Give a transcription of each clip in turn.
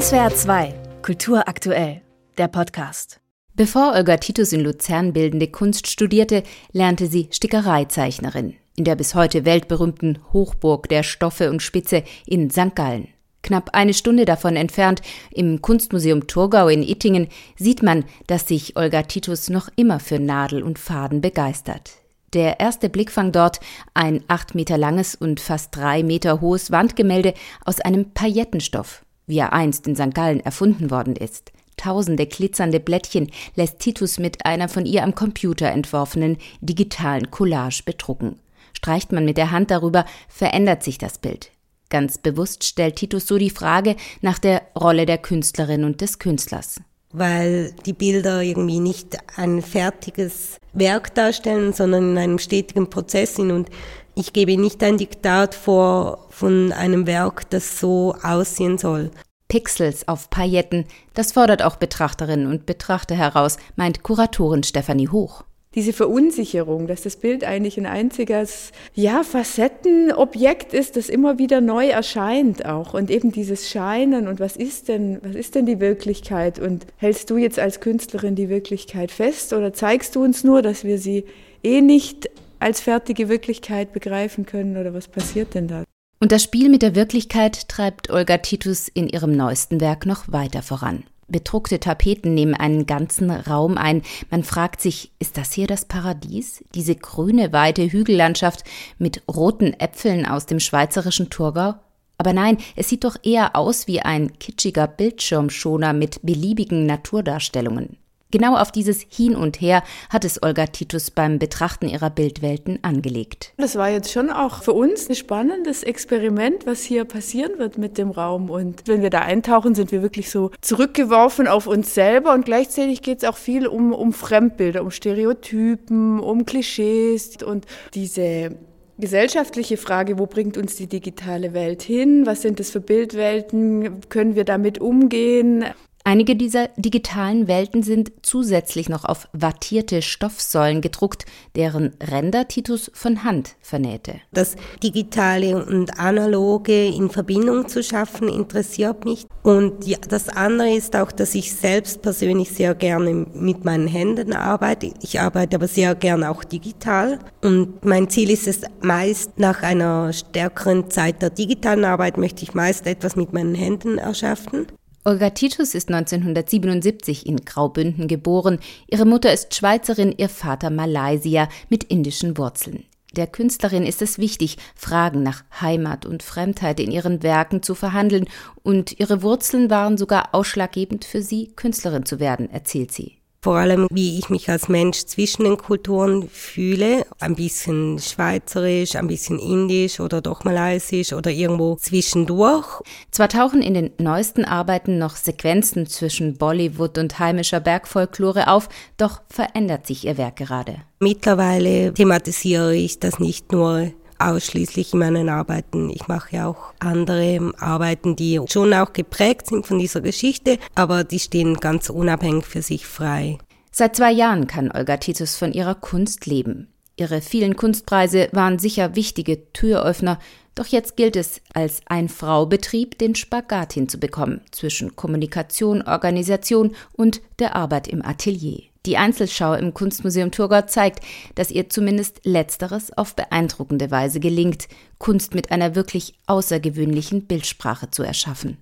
SWR 2, Kultur aktuell, der Podcast. Bevor Olga Titus in Luzern bildende Kunst studierte, lernte sie Stickereizeichnerin in der bis heute weltberühmten Hochburg der Stoffe und Spitze in St. Gallen. Knapp eine Stunde davon entfernt, im Kunstmuseum Thurgau in Ittingen, sieht man, dass sich Olga Titus noch immer für Nadel und Faden begeistert. Der erste Blickfang dort, ein acht Meter langes und fast drei Meter hohes Wandgemälde aus einem Paillettenstoff, wie er einst in St. Gallen erfunden worden ist. Tausende glitzernde Blättchen lässt Titus mit einer von ihr am Computer entworfenen digitalen Collage bedrucken. Streicht man mit der Hand darüber, verändert sich das Bild. Ganz bewusst stellt Titus so die Frage nach der Rolle der Künstlerin und des Künstlers. Weil die Bilder irgendwie nicht ein fertiges Werk darstellen, sondern in einem stetigen Prozess sind und ich gebe nicht ein Diktat vor von einem Werk, das so aussehen soll. Pixels auf Pailletten, das fordert auch Betrachterinnen und Betrachter heraus, meint Kuratorin Stefanie Hoch diese Verunsicherung, dass das Bild eigentlich ein einziges, ja, Facettenobjekt ist, das immer wieder neu erscheint auch. Und eben dieses Scheinen und was ist denn, was ist denn die Wirklichkeit? Und hältst du jetzt als Künstlerin die Wirklichkeit fest oder zeigst du uns nur, dass wir sie eh nicht als fertige Wirklichkeit begreifen können oder was passiert denn da? Und das Spiel mit der Wirklichkeit treibt Olga Titus in ihrem neuesten Werk noch weiter voran. Bedruckte Tapeten nehmen einen ganzen Raum ein. Man fragt sich, ist das hier das Paradies? Diese grüne, weite Hügellandschaft mit roten Äpfeln aus dem schweizerischen Thurgau? Aber nein, es sieht doch eher aus wie ein kitschiger Bildschirmschoner mit beliebigen Naturdarstellungen. Genau auf dieses Hin und Her hat es Olga Titus beim Betrachten ihrer Bildwelten angelegt. Das war jetzt schon auch für uns ein spannendes Experiment, was hier passieren wird mit dem Raum. Und wenn wir da eintauchen, sind wir wirklich so zurückgeworfen auf uns selber. Und gleichzeitig geht es auch viel um, um Fremdbilder, um Stereotypen, um Klischees und diese gesellschaftliche Frage, wo bringt uns die digitale Welt hin? Was sind das für Bildwelten? Können wir damit umgehen? Einige dieser digitalen Welten sind zusätzlich noch auf wattierte Stoffsäulen gedruckt, deren Ränder Titus von Hand vernähte. Das Digitale und Analoge in Verbindung zu schaffen, interessiert mich. Und das andere ist auch, dass ich selbst persönlich sehr gerne mit meinen Händen arbeite. Ich arbeite aber sehr gerne auch digital. Und mein Ziel ist es meist, nach einer stärkeren Zeit der digitalen Arbeit möchte ich meist etwas mit meinen Händen erschaffen. Olga Titus ist 1977 in Graubünden geboren. Ihre Mutter ist Schweizerin, ihr Vater Malaysier mit indischen Wurzeln. Der Künstlerin ist es wichtig, Fragen nach Heimat und Fremdheit in ihren Werken zu verhandeln, und ihre Wurzeln waren sogar ausschlaggebend für sie, Künstlerin zu werden, erzählt sie vor allem wie ich mich als Mensch zwischen den Kulturen fühle. Ein bisschen schweizerisch, ein bisschen indisch oder doch malaysisch oder irgendwo zwischendurch. Zwar tauchen in den neuesten Arbeiten noch Sequenzen zwischen Bollywood und heimischer Bergfolklore auf, doch verändert sich ihr Werk gerade. Mittlerweile thematisiere ich das nicht nur ausschließlich in meinen Arbeiten. Ich mache ja auch andere Arbeiten, die schon auch geprägt sind von dieser Geschichte, aber die stehen ganz unabhängig für sich frei. Seit zwei Jahren kann Olga Titus von ihrer Kunst leben. Ihre vielen Kunstpreise waren sicher wichtige Türöffner, doch jetzt gilt es, als Ein-Frau-Betrieb den Spagat hinzubekommen zwischen Kommunikation, Organisation und der Arbeit im Atelier. Die Einzelschau im Kunstmuseum Thurgau zeigt, dass ihr zumindest Letzteres auf beeindruckende Weise gelingt, Kunst mit einer wirklich außergewöhnlichen Bildsprache zu erschaffen.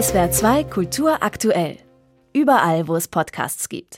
SWR 2 Kultur aktuell. Überall, wo es Podcasts gibt.